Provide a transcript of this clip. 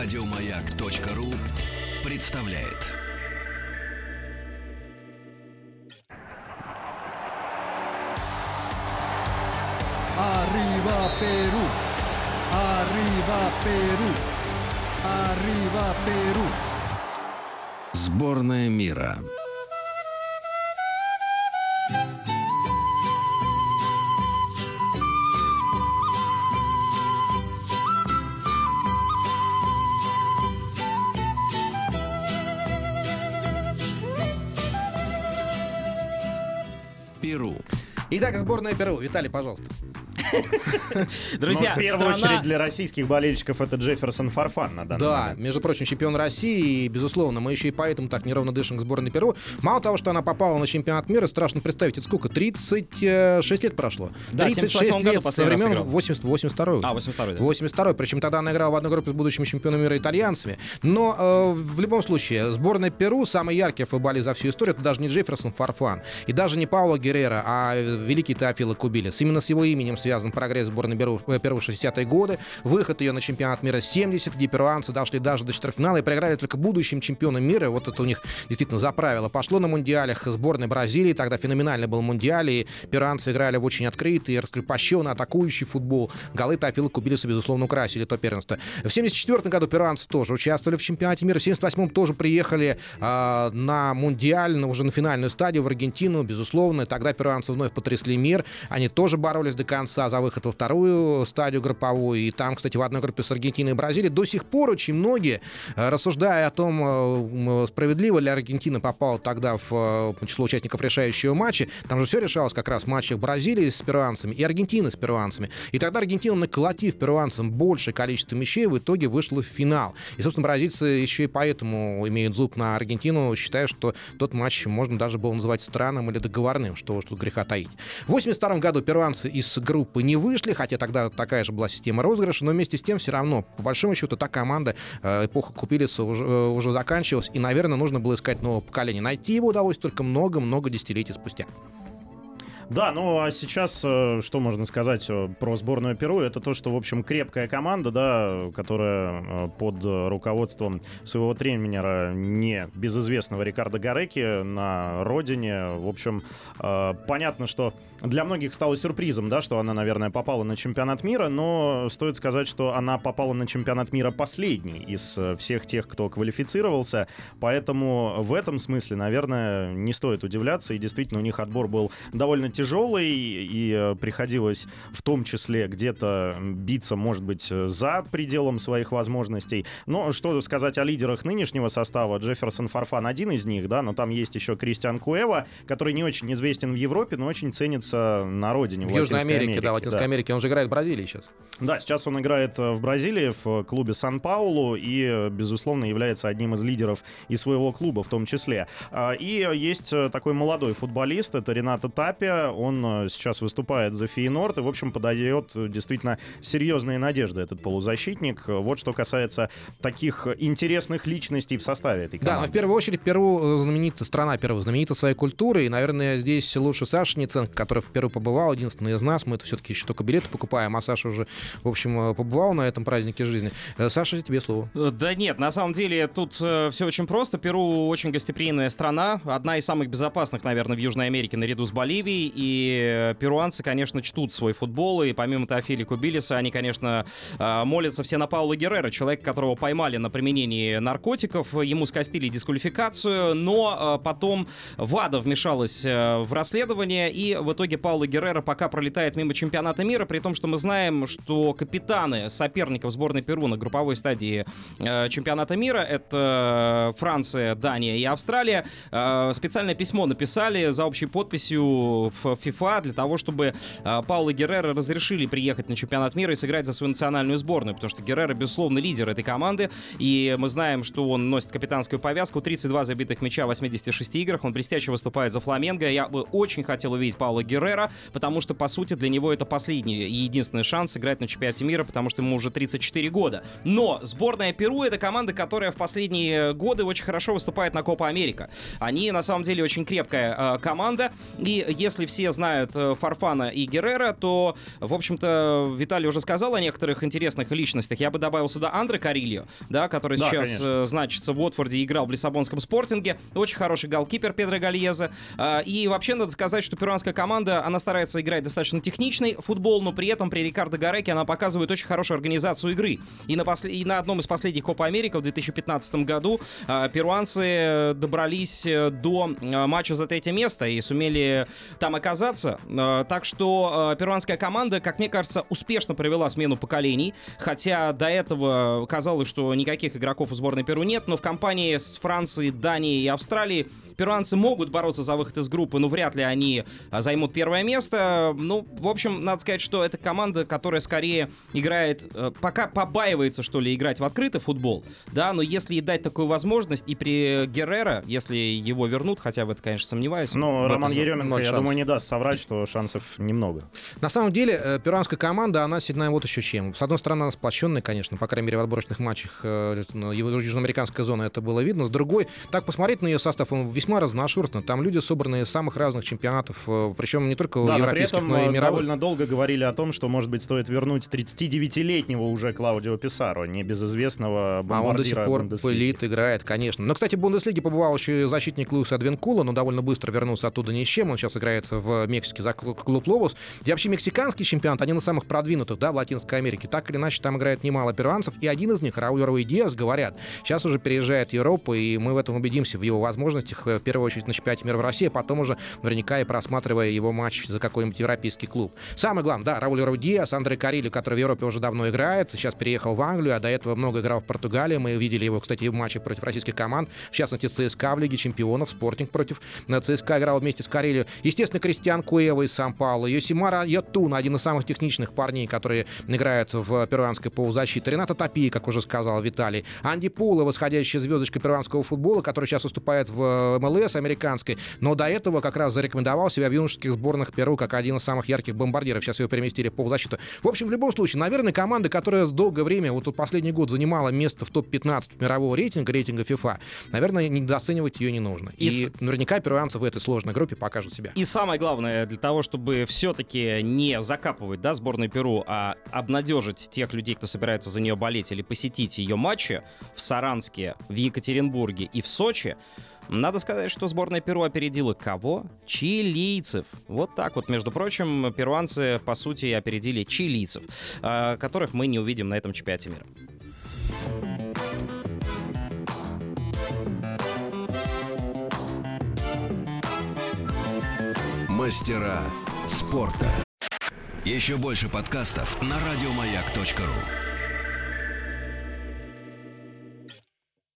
Радиомаяк.ру представляет. Arriba Perú. Arriba Perú. Arriba Perú. Сборная мира. Итак, сборная Перу. Виталий, пожалуйста. Друзья, Но в первую очередь для российских болельщиков это Джефферсон Фарфан на данный Да, между прочим, чемпион России, и, безусловно, мы еще и поэтому так неровно дышим к сборной Перу. Мало того, что она попала на чемпионат мира, страшно представить, это сколько? 36 лет прошло. Да, в 36 78 году лет со времен играл. 80, 82 А, 82-й, да. 82 причем тогда она играла в одной группе с будущими чемпионами мира итальянцами. Но э, в любом случае, сборная Перу, самый яркий футболист за всю историю, это даже не Джефферсон Фарфан, и даже не Пауло Геррера, а э, великий Теофило Кубильяс. Именно с его именем связан прогресс сборной э, Перу в 60-е годы, выход ее на чемпионат мира 70, где перуанцы дошли даже до четвертьфинала и проиграли только будущим чемпионам мира. Вот это у них действительно за правило. Пошло на мундиалях сборной Бразилии, тогда феноменальный был мундиаль, и перуанцы играли в очень открытый, раскрепощенный, атакующий футбол. Голы Теофила Кубилиса, безусловно, украсили то первенство. В 74 году перуанцы тоже участвовали в чемпионате мира. В 78 тоже приехали а, на мундиаль, на, уже на финальную стадию в Аргентину, безусловно. Тогда перуанцы вновь потрясли мир. Они тоже боролись до конца за выход во вторую стадию групповую. И там, кстати, в одной группе с Аргентиной и Бразилией до сих пор очень многие, э, рассуждая о том, э, м, справедливо ли Аргентина попала тогда в э, число участников решающего матча, там же все решалось как раз в матчах Бразилии с перуанцами и Аргентины с перуанцами. И тогда Аргентина, наколотив перуанцам большее количество мячей, в итоге вышла в финал. И, собственно, бразильцы еще и поэтому имеют зуб на Аргентину, считая, что тот матч можно даже было называть странным или договорным, что уж тут греха таить. В 82 году перуанцы из группы не вышли, хотя тогда такая же была система розыгрыша, но вместе с тем все равно, по большому счету, та команда, э, эпоха Купилиса уже, э, уже заканчивалась, и, наверное, нужно было искать новое поколение. Найти его удалось только много-много десятилетий спустя. Да, ну а сейчас э, что можно сказать э, про сборную Перу? Это то, что, в общем, крепкая команда, да, которая э, под руководством своего тренера, не безызвестного Рикардо Гареки на родине. В общем, понятно, что для многих стало сюрпризом, да, что она, наверное, попала на чемпионат мира, но стоит сказать, что она попала на чемпионат мира последний из всех тех, кто квалифицировался. Поэтому в этом смысле, наверное, не стоит удивляться. И действительно, у них отбор был довольно тяжелый, и э, приходилось в том числе где-то биться, может быть, э, за пределом своих возможностей. Но что сказать о лидерах нынешнего состава? Джефферсон Фарфан один из них, да, но там есть еще Кристиан Куэва, который не очень известен в Европе, но очень ценится на родине, в, В Южной Латинской Америке, да, в Латинской да. Америке. Он же играет в Бразилии сейчас. Да, сейчас он играет э, в Бразилии в клубе Сан-Паулу и, безусловно, является одним из лидеров и своего клуба в том числе. А, И есть такой молодой футболист, это Ренато Тапия, он э, сейчас выступает за Фейнорд и, в общем, подает э, действительно серьезные надежды этот полузащитник. Вот что касается таких интересных личностей в составе этой Да, но команды. в первую очередь Перу э, знаменита, страна Перу знаменита своей культурой, и, наверное, здесь лучше Саша Ниценко, который в Перу побывал, единственный из нас, мы это все-таки еще только билеты покупаем, а Саша уже, в общем, побывал на этом празднике жизни. Саша, тебе слово. Да нет, на самом деле тут все очень просто. Перу очень гостеприимная страна, одна из самых безопасных, наверное, в Южной Америке наряду с Боливией. И перуанцы, конечно, чтут свой футбол. И помимо Теофили Кубилиса, они, конечно, э, молятся все на Паула Геррера, человека, которого поймали на применении наркотиков. Ему скостили дисквалификацию, но э, потом ВАДА вмешалась э, в расследование. И в итоге Паула Геррера пока пролетает мимо чемпионата мира, при том, что мы знаем, что капитаны соперников сборной Перу на групповой стадии чемпионата мира это Франция, Дания и Австралия. Специальное письмо написали за общей подписью в FIFA для того, чтобы э, Паула Геррера разрешили приехать на чемпионат мира и сыграть за свою национальную сборную, потому что Геррера, безусловно, лидер этой команды, и мы знаем, что он носит капитанскую повязку, 32 забитых мяча в 86 играх, он блестяще выступает за Фламенго. Я бы очень хотел увидеть Паула Геррера, потому что, по сути, для него это последний и единственный шанс играть на чемпионате мира, потому что ему уже 34 года. Но сборная Перу — это команда, которая в последние годы очень хорошо выступает на Копа Америка. Они, на самом деле, очень крепкая э, команда, и если все знают э, Фарфана и Геррера, то, в общем-то, Виталий уже сказал о некоторых интересных личностях. Я бы добавил сюда Андре Карильо, да, который Да, сейчас конечно. э, значится в Уотфорде играл в Лиссабонском спортинге. Очень хороший голкипер Педро Гальеза. И вообще надо сказать, что перуанская команда, она старается играть достаточно техничный футбол, но при этом при Рикардо Гареке она показывает очень хорошую организацию игры. И на, после- и на одном из последних Копа Америка в 2015 году а, перуанцы э, добрались до матча за третье место и сумели там оказаться. Э, Так что э, перуанская команда, как мне кажется, успешно провела смену поколений. Хотя до этого казалось, что никаких игроков у сборной Перу нет, но в компании с Францией, Данией и Австралией перуанцы могут бороться за выход из группы, но вряд ли они а, займут первое место. Ну, в общем, надо сказать, что это команда, которая скорее играет, э, пока побаивается, что ли, играть в открытый футбол, да, но если ей дать такую возможность, и при Геррера, если его вернут, хотя в это, конечно, сомневаюсь. Но это Роман Еременко, я шансов. думаю, не даст соврать, что шансов немного. На самом деле, э, перуанская команда, она сильна вот еще чем. С одной стороны, она сплощенная, конечно, по крайней мере, в отборочных матчах э, южноамериканской зоны это было видно. С другой, так посмотреть на ее состав, он весьма разношерстный. Там люди собранные из самых разных чемпионатов, э, причем не только Да, но при европейских, этом но и мировых. довольно долго говорили о том, что, может быть, стоит вернуть 39-летнего уже Клаудио Писаро, небезызвестного А он до сих бомбардира пор Бундеслиги. пылит, играет, конечно. Но, кстати, в Бундеслиге побывал еще и защитник Луиса Адвенкула, но довольно быстро вернулся оттуда ни с чем. Он сейчас играет в Мексике за клуб Лобос. И вообще мексиканский чемпионат, они на самых продвинутых, да, в Латинской Америке. Так или иначе, там играет немало перуанцев. И один из них, Рауль Руи Диас, говорят, сейчас уже переезжает в Европу, и мы в этом убедимся, в его возможностях, э, в первую очередь на чемпионате мира в России, а потом уже наверняка и просматривая его матч за какой-нибудь европейский клуб. Самое главное, да, Рауль Руи Диас, Андрей Карилю, который в Европе уже давно играет, сейчас переехал в Англию, а до этого много играл в Португалии. Мы видели его, кстати, в матче против российских команд, в частности, ЦСКА в Лиге чемпионов, Спортинг против э, ЦСКА играл вместе с Карелью. Естественно, Кристиан Куэва из Сан-Пауло, Йосимара Ятуна, один из самых техничных парней, которые играют в перуанской полузащите. Рената Топи, как уже сказал Виталий. Анди Пула, восходящая звездочка перуанского футбола, который сейчас выступает в МЛС американской, но до этого как раз зарекомендовал себя в юношеских сборных Перу как один из самых ярких бомбардиров. Сейчас его переместили в полузащиту. В общем, в любом случае, наверное, команда, которая долгое время, вот тут последний год занимала место в топ-15 мирового рейтинга, рейтинга FIFA, наверное, недооценивать ее не нужно. И И, наверняка перуанцы в этой сложной группе покажут себя. И самое главное, для того, чтобы все-таки не закапывать да, сборную Перу, а обнадежить тех людей, кто собирается за нее болеть или посетить ее матчи в Саранске, в Екатеринбурге и в Сочи, надо сказать, что сборная Перу опередила кого? Чилийцев. Вот так вот. Между прочим, перуанцы, по сути, опередили чилийцев, э, которых мы не увидим на этом чемпионате мира. Мастера спорта. Еще больше подкастов на радиомаяк.ру.